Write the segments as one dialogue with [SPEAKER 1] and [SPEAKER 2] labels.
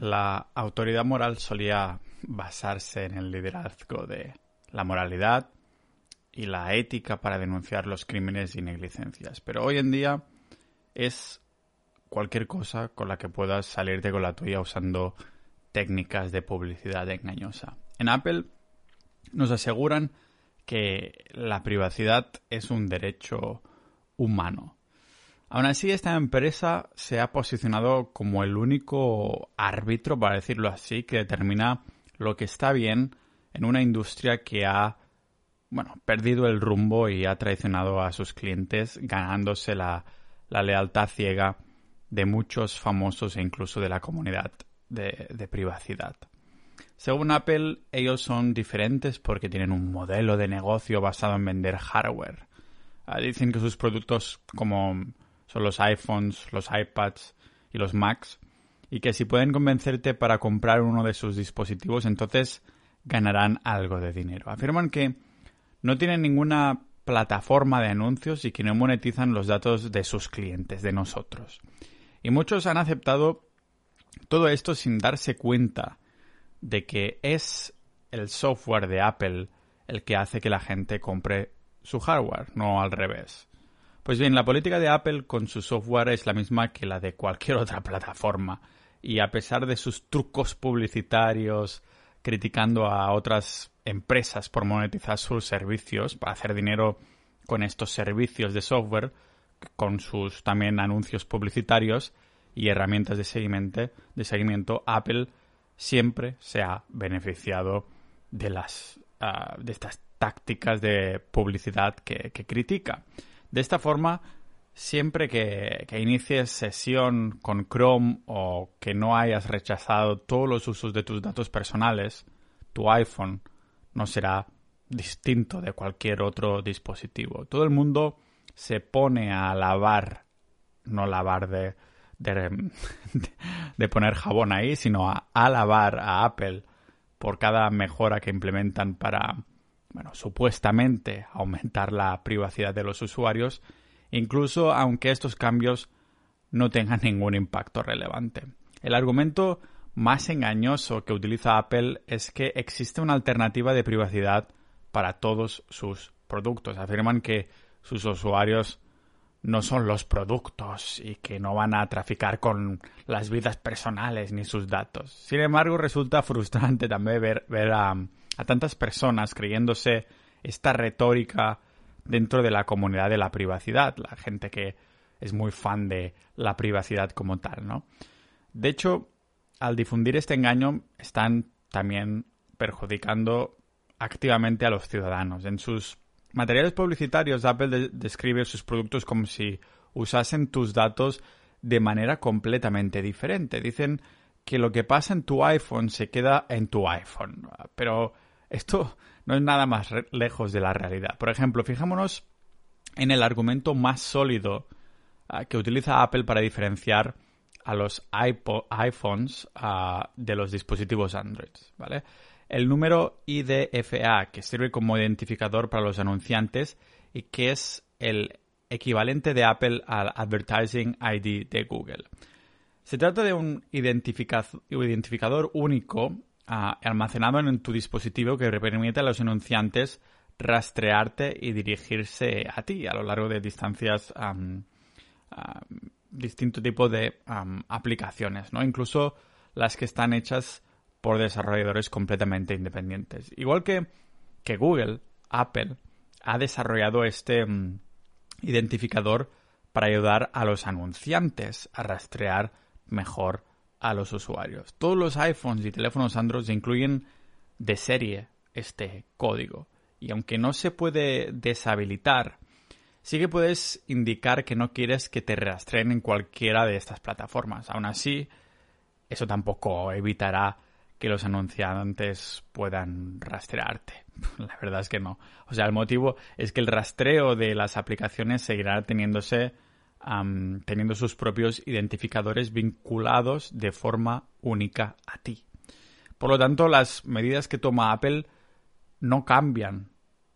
[SPEAKER 1] la autoridad moral solía basarse en el liderazgo de la moralidad y la ética para denunciar los crímenes y negligencias. Pero hoy en día es cualquier cosa con la que puedas salirte con la tuya usando técnicas de publicidad engañosa. En Apple nos aseguran que la privacidad es un derecho humano. Aún así, esta empresa se ha posicionado como el único árbitro, para decirlo así, que determina lo que está bien en una industria que ha bueno, perdido el rumbo y ha traicionado a sus clientes, ganándose la, lealtad ciega de muchos famosos e incluso de la comunidad de privacidad. Según Apple, ellos son diferentes porque tienen un modelo de negocio basado en vender hardware. Ah, dicen que sus productos como son los iPhones, los iPads y los Macs, y que si pueden convencerte para comprar uno de sus dispositivos, entonces ganarán algo de dinero. Afirman que no tienen ninguna plataforma de anuncios y que no monetizan los datos de sus clientes, de nosotros. Y muchos han aceptado todo esto sin darse cuenta de que es el software de Apple el que hace que la gente compre su hardware, no al revés. Pues bien, la política de Apple con su software es la misma que la de cualquier otra plataforma. Y a pesar de sus trucos publicitarios, criticando a otras empresas por monetizar sus servicios, para hacer dinero con estos servicios de software, con sus también anuncios publicitarios y herramientas de seguimiento, de seguimiento Apple siempre se ha beneficiado de las ah, de estas tácticas de publicidad que, critica. De esta forma, siempre que, que, inicies sesión con Chrome o que no hayas rechazado todos los usos de tus datos personales, tu iPhone no será distinto de cualquier otro dispositivo. Todo el mundo se pone a lavar, no lavar de, de, poner jabón ahí, sino a alabar a Apple por cada mejora que implementan para, bueno, supuestamente aumentar la privacidad de los usuarios, incluso aunque estos cambios no tengan ningún impacto relevante. El argumento más engañoso que utiliza Apple es que existe una alternativa de privacidad para todos sus productos. Afirman que sus usuarios no son los productos y que no van a traficar con las vidas personales ni sus datos. Sin embargo, resulta frustrante también ver, ver a, a tantas personas creyéndose esta retórica dentro de la comunidad de la privacidad, la gente que es muy fan de la privacidad como tal, ¿no? De hecho, al difundir este engaño están también perjudicando activamente a los ciudadanos. En sus materiales publicitarios, Apple describe sus productos como si usasen tus datos de manera completamente diferente. Dicen que lo que pasa en tu iPhone se queda en tu iPhone. Pero esto no es nada más lejos de la realidad. Por ejemplo, fijémonos en el argumento más sólido ah, que utiliza Apple para diferenciar a los iPhones ah, de los dispositivos Android, ¿vale? el número IDFA, que sirve como identificador para los anunciantes y que es el equivalente de Apple al Advertising ID de Google. Se trata de un identificador único almacenado en tu dispositivo que permite a los anunciantes rastrearte y dirigirse a ti a lo largo de distancias, distinto tipo de aplicaciones, ¿no? Incluso las que están hechas por desarrolladores completamente independientes. Igual que, que Google, Apple, ha desarrollado este mm, identificador para ayudar a los anunciantes a rastrear mejor a los usuarios. Todos los iPhones y teléfonos Android incluyen de serie este código. Y aunque no se puede deshabilitar, sí que puedes indicar que no quieres que te rastreen en cualquiera de estas plataformas. Aún así, eso tampoco evitará que los anunciantes puedan rastrearte. La verdad es que no. O sea, el motivo es que el rastreo de las aplicaciones seguirá teniéndose, teniendo sus propios identificadores vinculados de forma única a ti. Por lo tanto, las medidas que toma Apple no cambian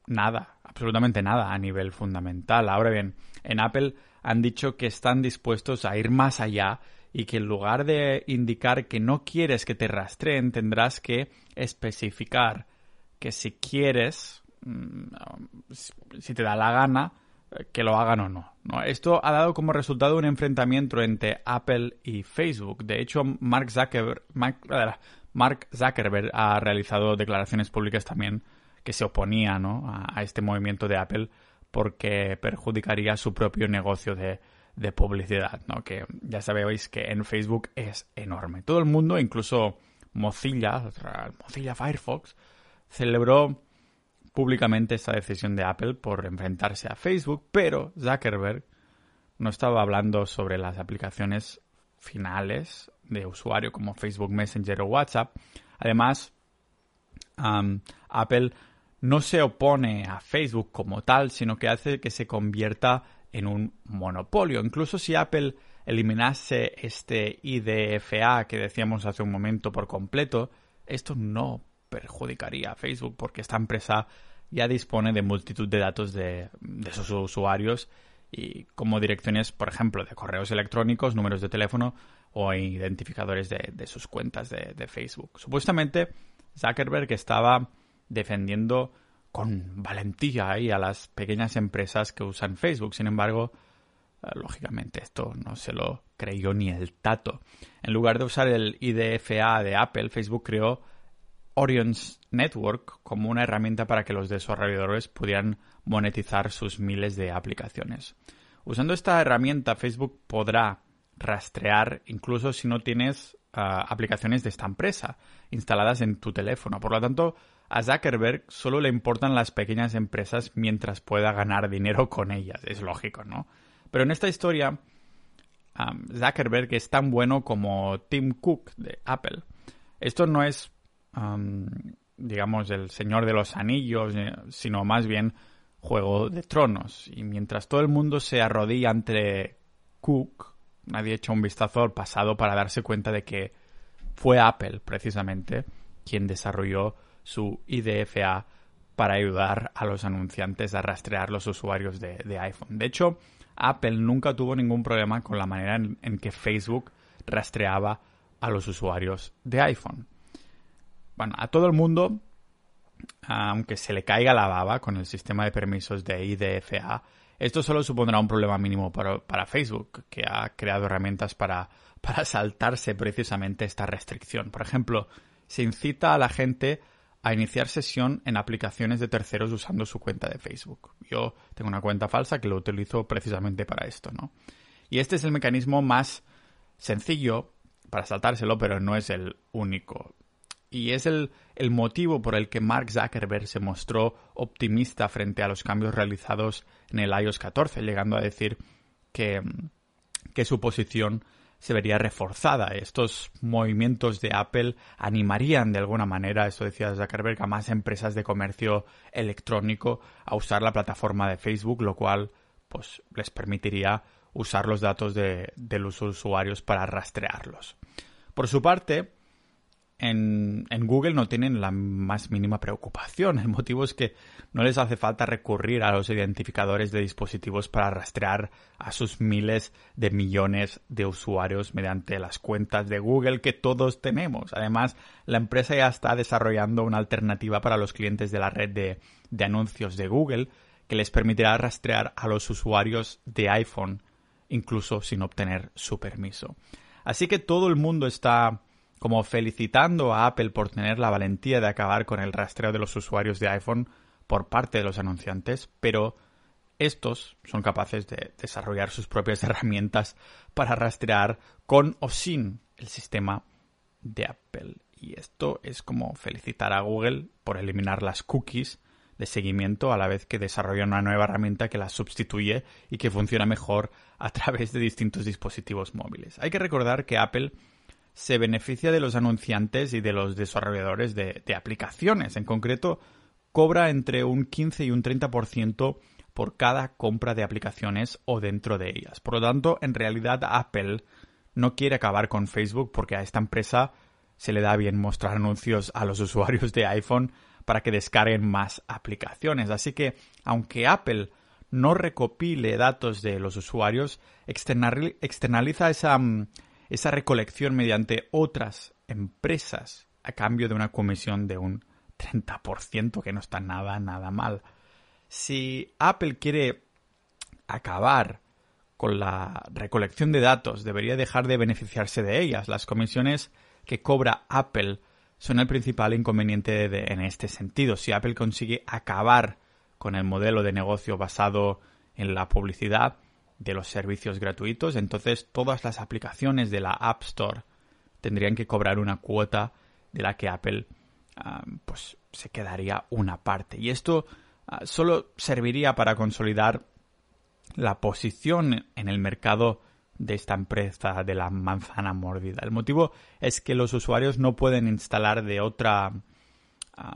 [SPEAKER 1] nada, absolutamente nada a nivel fundamental. Ahora bien, en Apple han dicho que están dispuestos a ir más allá y que en lugar de indicar que no quieres que te rastreen, tendrás que especificar que si quieres, mm, si te da la gana, que lo hagan o no. Esto ha dado como resultado un enfrentamiento entre Apple y Facebook. De hecho, Mark Zuckerberg, Mark, Zuckerberg ha realizado declaraciones públicas también que se oponía a, este movimiento de Apple porque perjudicaría su propio negocio de, publicidad, ¿no? que ya sabéis que en Facebook es enorme. Todo el mundo, incluso Mozilla, Mozilla Firefox, celebró públicamente esta decisión de Apple por enfrentarse a Facebook, pero Zuckerberg no estaba hablando sobre las aplicaciones finales de usuario como Facebook Messenger o WhatsApp. Además, Apple no se opone a Facebook como tal, sino que hace que se convierta en un monopolio. Incluso si Apple eliminase este IDFA que decíamos hace un momento por completo, esto no perjudicaría a Facebook porque esta empresa ya dispone de multitud de datos de, sus usuarios y como direcciones, por ejemplo, de correos electrónicos, números de teléfono o identificadores de, de sus cuentas de, de, Facebook. Supuestamente Zuckerberg estaba defendiendo con valentía ahí a las pequeñas empresas que usan Facebook. Sin embargo, eh, lógicamente esto no se lo creyó ni el tato. En lugar de usar el IDFA de Apple, Facebook creó Orion's Network como una herramienta para que los desarrolladores pudieran monetizar sus miles de aplicaciones. Usando esta herramienta, Facebook podrá rastrear incluso si no tienes ah, aplicaciones de esta empresa instaladas en tu teléfono. Por lo tanto, a Zuckerberg solo le importan las pequeñas empresas mientras pueda ganar dinero con ellas. Es lógico, ¿no? Pero en esta historia, Zuckerberg es tan bueno como Tim Cook de Apple. Esto no es, digamos, el Señor de los Anillos, eh, sino más bien Juego de Tronos. Y mientras todo el mundo se arrodilla ante Cook, nadie echa un vistazo al pasado para darse cuenta de que fue Apple, precisamente, quien desarrolló su IDFA para ayudar a los anunciantes a rastrear los usuarios de, iPhone. De hecho, Apple nunca tuvo ningún problema con la manera en, que Facebook rastreaba a los usuarios de iPhone. Bueno, a todo el mundo, aunque se le caiga la baba con el sistema de permisos de IDFA, esto solo supondrá un problema mínimo para, Facebook, que ha creado herramientas para, para saltarse precisamente esta restricción. Por ejemplo, se incita a la gente a iniciar sesión en aplicaciones de terceros usando su cuenta de Facebook. Yo tengo una cuenta falsa que lo utilizo precisamente para esto, ¿no? Y este es el mecanismo más sencillo para saltárselo, pero no es el único. Y es el, el motivo por el que Mark Zuckerberg se mostró optimista frente a los cambios realizados en el iOS 14, llegando a decir que, que su posición se vería reforzada. Estos movimientos de Apple animarían de alguna manera, eso decía Zuckerberg, a más empresas de comercio electrónico a usar la plataforma de Facebook, lo cual pues les permitiría usar los datos de, de los usuarios para rastrearlos. Por su parte, en, Google no tienen la más mínima preocupación. El motivo es que no les hace falta recurrir a los identificadores de dispositivos para rastrear a sus miles de millones de usuarios mediante las cuentas de Google que todos tenemos. Además, la empresa ya está desarrollando una alternativa para los clientes de la red de, de anuncios de Google que les permitirá rastrear a los usuarios de iPhone incluso sin obtener su permiso. Así que todo el mundo está como felicitando a Apple por tener la valentía de acabar con el rastreo de los usuarios de iPhone por parte de los anunciantes, pero estos son capaces de desarrollar sus propias herramientas para rastrear con o sin el sistema de Apple. Y esto es como felicitar a Google por eliminar las cookies de seguimiento a la vez que desarrolla una nueva herramienta que las sustituye y que funciona mejor a través de distintos dispositivos móviles. Hay que recordar que Apple se beneficia de los anunciantes y de los desarrolladores de, aplicaciones. En concreto, cobra entre un 15 y un 30% por cada compra de aplicaciones o dentro de ellas. Por lo tanto, en realidad Apple no quiere acabar con Facebook porque a esta empresa se le da bien mostrar anuncios a los usuarios de iPhone para que descarguen más aplicaciones. Así que, aunque Apple no recopile datos de los usuarios, externaliza esa, mm, esa recolección mediante otras empresas a cambio de una comisión de un 30%, que no está nada, nada mal. Si Apple quiere acabar con la recolección de datos, debería dejar de beneficiarse de ellas. Las comisiones que cobra Apple son el principal inconveniente en este sentido. Si Apple consigue acabar con el modelo de negocio basado en la publicidad de los servicios gratuitos, entonces todas las aplicaciones de la App Store tendrían que cobrar una cuota de la que Apple ah, pues se quedaría una parte. Y esto ah, solo serviría para consolidar la posición en el mercado de esta empresa de la manzana mordida. El motivo es que los usuarios no pueden instalar de otra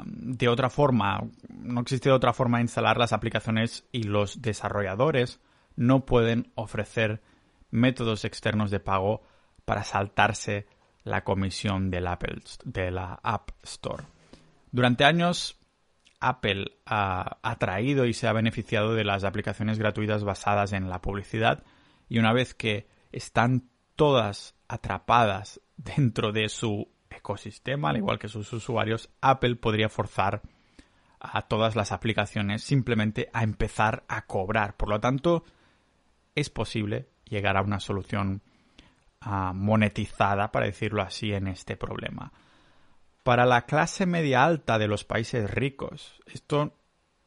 [SPEAKER 1] de otra forma, no existe otra forma de instalar las aplicaciones y los desarrolladores no pueden ofrecer métodos externos de pago para saltarse la comisión Apple, de la App Store. Durante años, Apple ha, ha traído y se ha beneficiado de las aplicaciones gratuitas basadas en la publicidad y una vez que están todas atrapadas dentro de su ecosistema, al igual que sus usuarios, Apple podría forzar a todas las aplicaciones simplemente a empezar a cobrar. Por lo tanto, es posible llegar a una solución ah, monetizada, para decirlo así, en este problema. Para la clase media alta de los países ricos, esto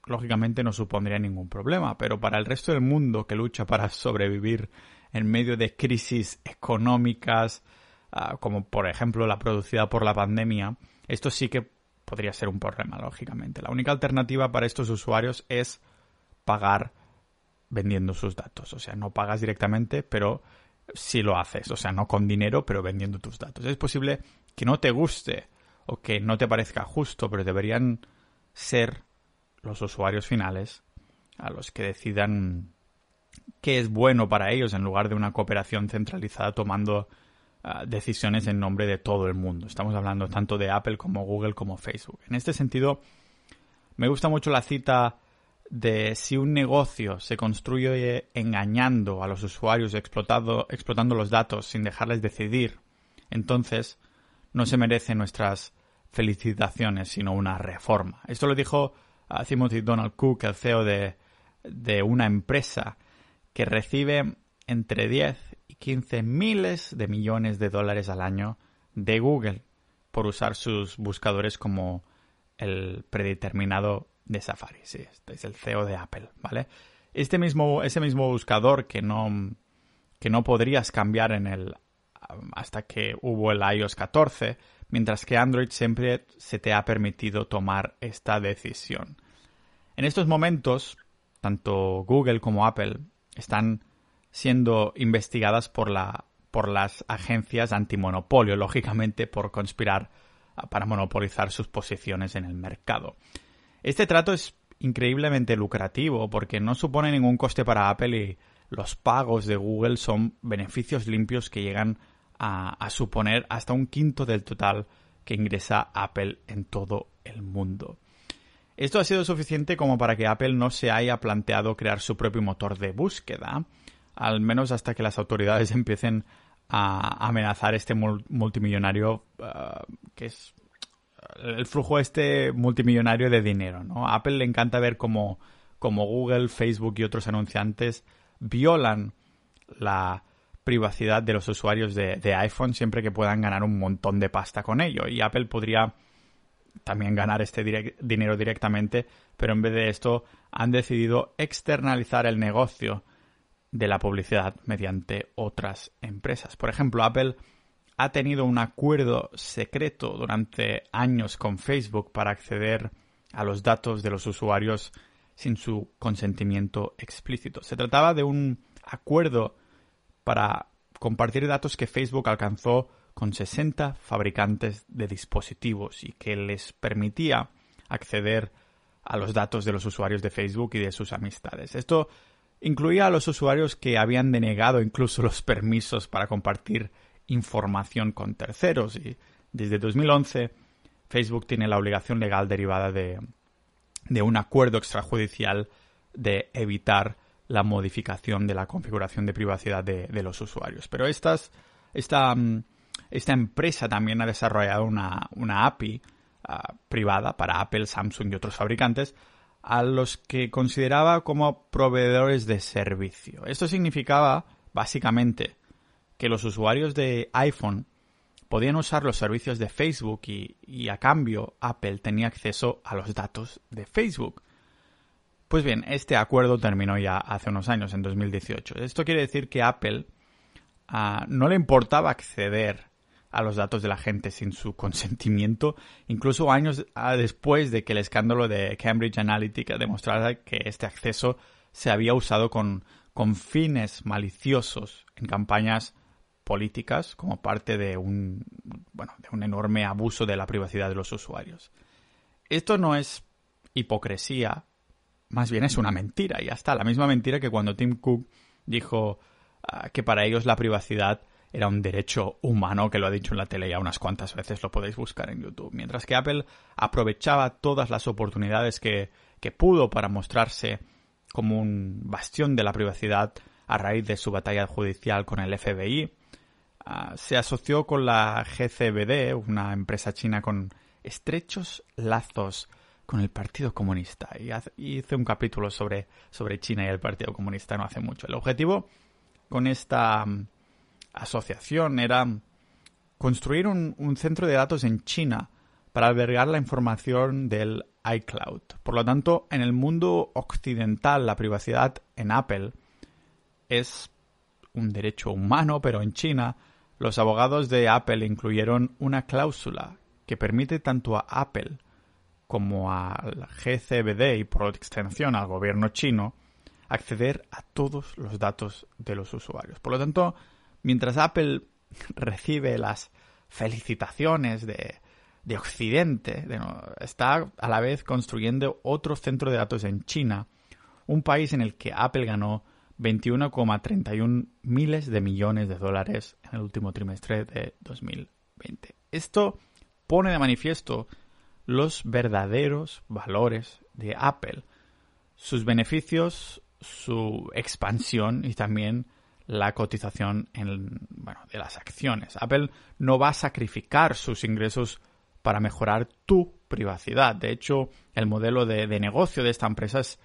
[SPEAKER 1] lógicamente no supondría ningún problema, pero para el resto del mundo que lucha para sobrevivir en medio de crisis económicas, ah, como por ejemplo la producida por la pandemia, esto sí que podría ser un problema, lógicamente. La única alternativa para estos usuarios es pagar vendiendo sus datos. O sea, no pagas directamente, pero sí lo haces. O sea, no con dinero, pero vendiendo tus datos. Es posible que no te guste o que no te parezca justo, pero deberían ser los usuarios finales a los que decidan qué es bueno para ellos en lugar de una cooperación centralizada tomando ah, decisiones en nombre de todo el mundo. Estamos hablando tanto de Apple como Google como Facebook. En este sentido, me gusta mucho la cita de si un negocio se construye engañando a los usuarios, explotando, explotando los datos sin dejarles decidir, entonces no se merece nuestras felicitaciones, sino una reforma. Esto lo dijo ah, Timothy Donald Cook, el CEO de, de una empresa que recibe entre 10 y 15 miles de millones de dólares al año de Google por usar sus buscadores como el predeterminado de Safari. Sí, este es el CEO de Apple, ¿vale? Este mismo, ese mismo buscador que no, que no podrías cambiar en el hasta que hubo el iOS 14, mientras que Android siempre se te ha permitido tomar esta decisión. En estos momentos, tanto Google como Apple están siendo investigadas por, la, por las agencias antimonopolio, lógicamente por conspirar para monopolizar sus posiciones en el mercado. Este trato es increíblemente lucrativo porque no supone ningún coste para Apple y los pagos de Google son beneficios limpios que llegan a, suponer hasta un quinto del total que ingresa Apple en todo el mundo. Esto ha sido suficiente como para que Apple no se haya planteado crear su propio motor de búsqueda, al menos hasta que las autoridades empiecen a amenazar este multimillonario uh, que es el flujo este multimillonario de dinero, ¿no? A Apple le encanta ver cómo, Google, Facebook y otros anunciantes violan la privacidad de los usuarios de, iPhone siempre que puedan ganar un montón de pasta con ello. Y Apple podría también ganar este dinero directamente, pero en vez de esto han decidido externalizar el negocio de la publicidad mediante otras empresas. Por ejemplo, Apple ha tenido un acuerdo secreto durante años con Facebook para acceder a los datos de los usuarios sin su consentimiento explícito. Se trataba de un acuerdo para compartir datos que Facebook alcanzó con 60 fabricantes de dispositivos y que les permitía acceder a los datos de los usuarios de Facebook y de sus amistades. Esto incluía a los usuarios que habían denegado incluso los permisos para compartir información con terceros y desde 2011 Facebook tiene la obligación legal derivada de, de un acuerdo extrajudicial de evitar la modificación de la configuración de privacidad de, de los usuarios. Pero estas esta, mm, esta empresa también ha desarrollado una, una API ah, privada para Apple, Samsung y otros fabricantes a los que consideraba como proveedores de servicio. Esto significaba, básicamente, que los usuarios de iPhone podían usar los servicios de Facebook y, a cambio Apple tenía acceso a los datos de Facebook. Pues bien, este acuerdo terminó ya hace unos años, en 2018. Esto quiere decir que Apple ah, no le importaba acceder a los datos de la gente sin su consentimiento, incluso años ah, después de que el escándalo de Cambridge Analytica demostrara que este acceso se había usado con, con fines maliciosos en campañas políticas como parte de un, bueno, de un enorme abuso de la privacidad de los usuarios. Esto no es hipocresía, más bien es una mentira, y ya está. La misma mentira que cuando Tim Cook dijo ah, que para ellos la privacidad era un derecho humano, que lo ha dicho en la tele ya unas cuantas veces, lo podéis buscar en YouTube. Mientras que Apple aprovechaba todas las oportunidades que, que pudo para mostrarse como un bastión de la privacidad a raíz de su batalla judicial con el FBI, se asoció con la GCBD, una empresa china con estrechos lazos con el Partido Comunista. Y hice un capítulo sobre, sobre China y el Partido Comunista no hace mucho. El objetivo con esta mm, asociación era construir un, un centro de datos en China para albergar la información del iCloud. Por lo tanto, en el mundo occidental la privacidad en Apple es un derecho humano, pero en China los abogados de Apple incluyeron una cláusula que permite tanto a Apple como al GCBD y por extensión al gobierno chino acceder a todos los datos de los usuarios. Por lo tanto, mientras Apple recibe las felicitaciones de, Occidente, está a la vez construyendo otro centro de datos en China, un país en el que Apple ganó 21,31 miles de millones de dólares en el último trimestre de 2020. Esto pone de manifiesto los verdaderos valores de Apple, sus beneficios, su expansión y también la cotización en, bueno, de las acciones. Apple no va a sacrificar sus ingresos para mejorar tu privacidad. De hecho, el modelo de, de negocio de esta empresa es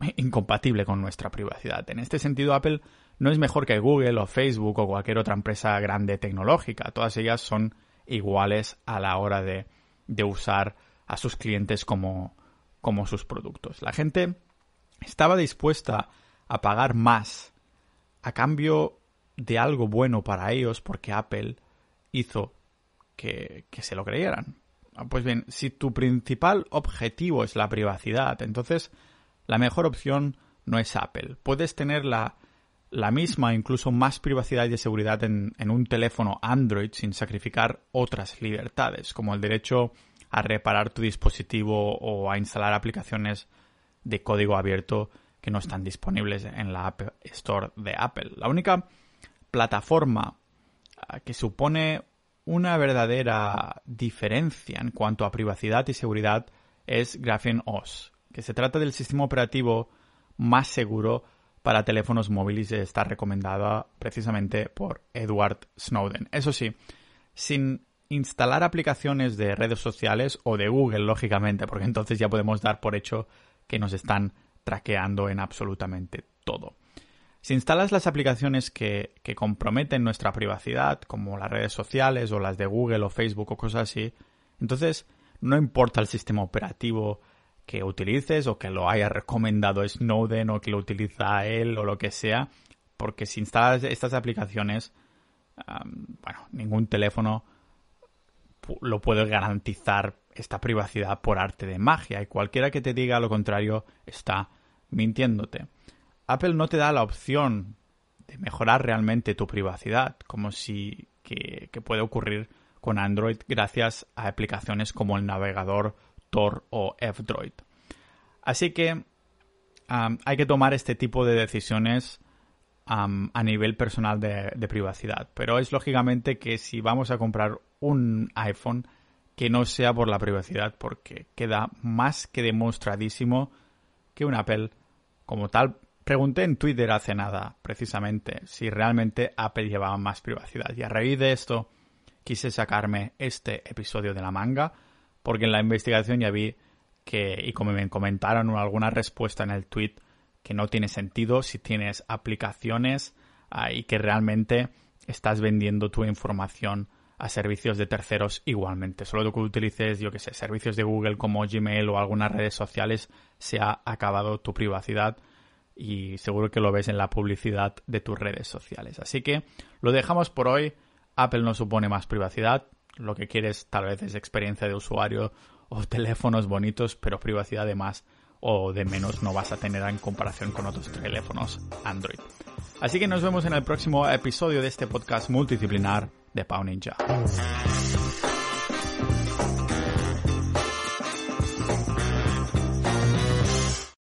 [SPEAKER 1] incompatible con nuestra privacidad. En este sentido, Apple no es mejor que Google o Facebook o cualquier otra empresa grande tecnológica. Todas ellas son iguales a la hora de, usar a sus clientes como, como sus productos. La gente estaba dispuesta a pagar más a cambio de algo bueno para ellos porque Apple hizo que, que se lo creyeran. Pues bien, si tu principal objetivo es la privacidad, entonces la mejor opción no es Apple. Puedes tener la, la misma, incluso más privacidad y seguridad en, en, un teléfono Android sin sacrificar otras libertades, como el derecho a reparar tu dispositivo o a instalar aplicaciones de código abierto que no están disponibles en la App Store de Apple. La única plataforma ah, que supone una verdadera diferencia en cuanto a privacidad y seguridad es Graphene OS, que se trata del sistema operativo más seguro para teléfonos móviles y está recomendada precisamente por Edward Snowden. Eso sí, sin instalar aplicaciones de redes sociales o de Google, lógicamente, porque entonces ya podemos dar por hecho que nos están traqueando en absolutamente todo. Si instalas las aplicaciones que, que, comprometen nuestra privacidad, como las redes sociales o las de Google o Facebook o cosas así, entonces no importa el sistema operativo que utilices o que lo haya recomendado Snowden o que lo utiliza él o lo que sea, porque si instalas estas aplicaciones, bueno, ningún teléfono lo puede garantizar esta privacidad por arte de magia y cualquiera que te diga lo contrario está mintiéndote. Apple no te da la opción de mejorar realmente tu privacidad, como si que, que puede ocurrir con Android gracias a aplicaciones como el navegador Tor o F-Droid. Así que hay que tomar este tipo de decisiones a nivel personal de, privacidad. Pero es lógicamente que si vamos a comprar un iPhone, que no sea por la privacidad, porque queda más que demostradísimo que un Apple como tal Pregunté en Twitter hace nada, precisamente, si realmente Apple llevaba más privacidad. Y a raíz de esto quise sacarme este episodio de la manga, porque en la investigación ya vi que, y como me comentaron alguna respuesta en el tweet, que no tiene sentido si tienes aplicaciones ah, y que realmente estás vendiendo tu información a servicios de terceros igualmente. Solo que utilices, yo que sé, servicios de Google como Gmail o algunas redes sociales, se ha acabado tu privacidad y seguro que lo ves en la publicidad de tus redes sociales. Así que lo dejamos por hoy. Apple no supone más privacidad. Lo que quieres tal vez es experiencia de usuario o teléfonos bonitos, pero privacidad de más o de menos no vas a tener en comparación con otros teléfonos Android. Así que nos vemos en el próximo episodio de este podcast multidisciplinar de Pau Ninja.